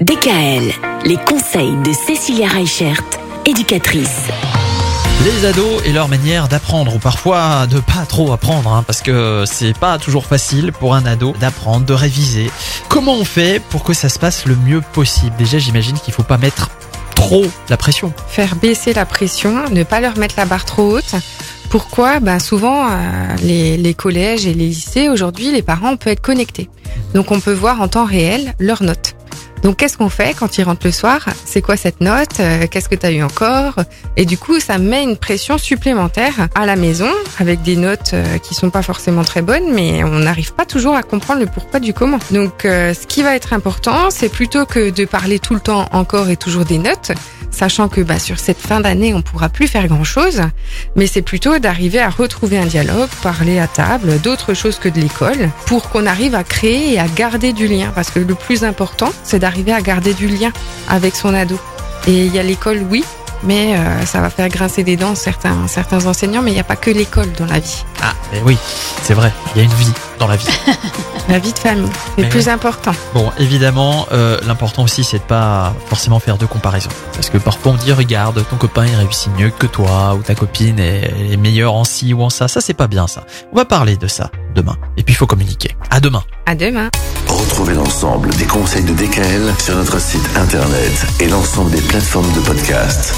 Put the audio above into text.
DKL, les conseils de Cécilia Reichert, éducatrice. Les ados et leur manière d'apprendre, ou parfois de pas trop apprendre, hein, parce que c'est pas toujours facile pour un ado d'apprendre, de réviser. Comment on fait pour que ça se passe le mieux possible? Déjà, j'imagine qu'il faut pas mettre trop la pression. Faire baisser la pression, ne pas leur mettre la barre trop haute. Pourquoi? Ben Souvent, euh, les, les collèges et les lycées, aujourd'hui, les parents peuvent être connectés. Donc on peut voir en temps réel leurs notes. Donc qu'est-ce qu'on fait quand ils rentrent le soir? C'est quoi cette note? Euh, Qu'est-ce que tu as eu encore? Et du coup, ça met une pression supplémentaire à la maison avec des notes euh, qui sont pas forcément très bonnes, mais on n'arrive pas toujours à comprendre le pourquoi du comment. Donc euh, ce qui va être important, c'est plutôt que de parler tout le temps encore et toujours des notes, sachant que bah, sur cette fin d'année, on pourra plus faire grand-chose, mais c'est plutôt d'arriver à retrouver un dialogue, parler à table, d'autres choses que de l'école, pour qu'on arrive à créer et à garder du lien. Parce que le plus important, c'est d'arriver à garder du lien avec son ado. Et il y a l'école, oui, mais euh, ça va faire grincer des dents certains, certains enseignants, mais il n'y a pas que l'école dans la vie. Ah, mais oui, c'est vrai, il y a une vie dans la vie. La vie de famille, c'est le plus oui. important. Bon, évidemment, euh, l'important aussi, c'est de pas forcément faire de comparaison. Parce que parfois on dit, regarde, ton copain il réussit mieux que toi, ou ta copine est, est meilleure en ci ou en ça. Ça, c'est pas bien, ça. On va parler de ça demain. Et puis, il faut communiquer. À demain. À demain. Retrouvez l'ensemble des conseils de DKL sur notre site internet et l'ensemble des plateformes de podcast.